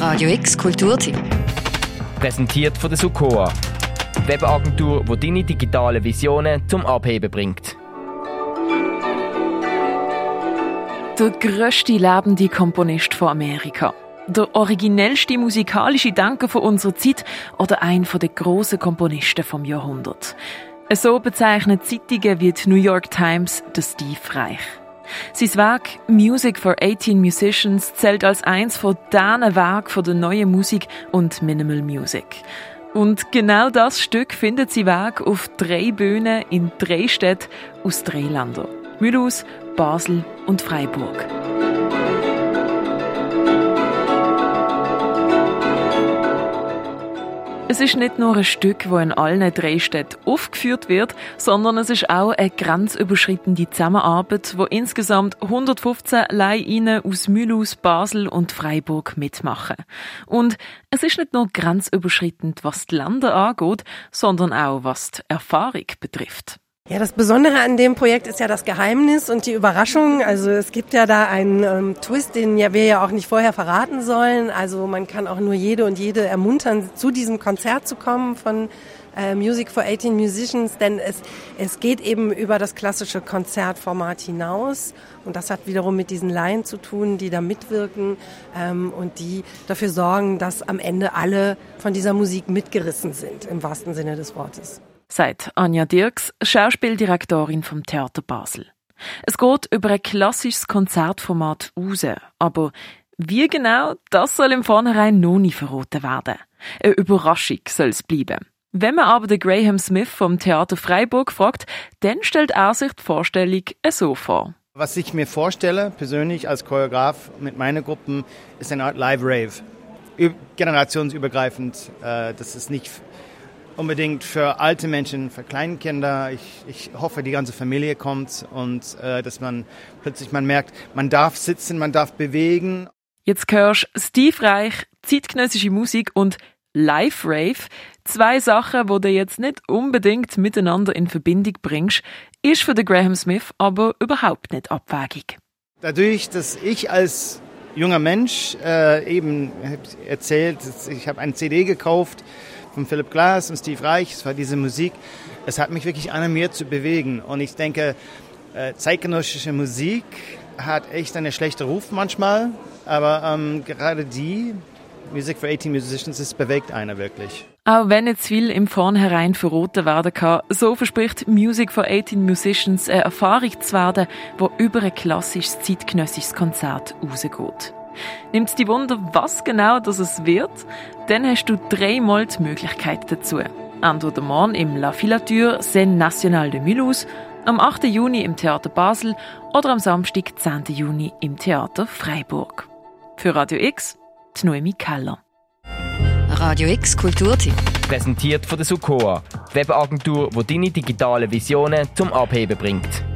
Radio X Kulturtipp. Präsentiert von der Sukoa. Webagentur, die deine digitale Visionen zum Abheben bringt. Der grösste lebende Komponist von Amerika. Der originellste musikalische Denker von unserer Zeit oder ein der grossen Komponisten vom Jahrhundert. So bezeichnet Zeitungen wie die New York Times den Steve Reich. Sein Werk Music for 18 Musicians zählt als eins von diesen Werken der neuen Musik und Minimal Music. Und genau das Stück findet sie Weg auf drei Bühnen in drei Städten aus drei Ländern. Mulhouse, Basel und Freiburg. Es ist nicht nur ein Stück, das in allen drei Städten aufgeführt wird, sondern es ist auch eine grenzüberschreitende Zusammenarbeit, wo insgesamt 115 Leihinen aus Mulhouse, Basel und Freiburg mitmachen. Und es ist nicht nur grenzüberschreitend, was die Länder angeht, sondern auch was die Erfahrung betrifft. Ja, das Besondere an dem Projekt ist ja das Geheimnis und die Überraschung. Also es gibt ja da einen ähm, Twist, den ja wir ja auch nicht vorher verraten sollen. Also man kann auch nur jede und jede ermuntern, zu diesem Konzert zu kommen von äh, Music for 18 Musicians, denn es, es geht eben über das klassische Konzertformat hinaus und das hat wiederum mit diesen Laien zu tun, die da mitwirken ähm, und die dafür sorgen, dass am Ende alle von dieser Musik mitgerissen sind, im wahrsten Sinne des Wortes sagt Anja Dirks, Schauspieldirektorin vom Theater Basel. Es geht über ein klassisches Konzertformat raus, aber wie genau, das soll im Vornherein noch nicht verraten werden. Eine Überraschung soll es bleiben. Wenn man aber den Graham Smith vom Theater Freiburg fragt, dann stellt er sich die Vorstellung so vor. Was ich mir vorstelle, persönlich als Choreograf mit meinen Gruppen, ist eine Art Live-Rave. Generationsübergreifend. Äh, das ist nicht unbedingt für alte Menschen, für Kleinkinder. Ich, ich hoffe, die ganze Familie kommt und äh, dass man plötzlich man merkt, man darf sitzen, man darf bewegen. Jetzt hörst Steve Reich, zeitgenössische Musik und Live Rave. Zwei Sachen, die du jetzt nicht unbedingt miteinander in Verbindung bringst, ist für den Graham Smith aber überhaupt nicht abwägig. Dadurch, dass ich als junger Mensch äh, eben erzählt, ich habe eine CD gekauft, von Philipp Glass und Steve Reich, es war diese Musik. Es hat mich wirklich animiert zu bewegen. Und ich denke, äh, zeitgenössische Musik hat echt einen schlechten Ruf manchmal, aber ähm, gerade die Music for 18 Musicians, es bewegt einer wirklich. Auch wenn jetzt viel im Vornherein verroten werden kann, so verspricht Music for 18 Musicians eine Erfahrung zu werden, die über ein klassisches zeitgenössisches Konzert rausgeht. Nimmt die Wunder, was genau das es wird? Dann hast du dreimal die Möglichkeit dazu. Entweder morgen im La Filature Scène Nationale de Mulhouse, am 8. Juni im Theater Basel oder am Samstag, 10. Juni im Theater Freiburg. Für Radio X, die Noemi Keller. Radio X Kulturtipp. Präsentiert von der Sukoa, Webagentur, die deine digitale Visionen zum Abheben bringt.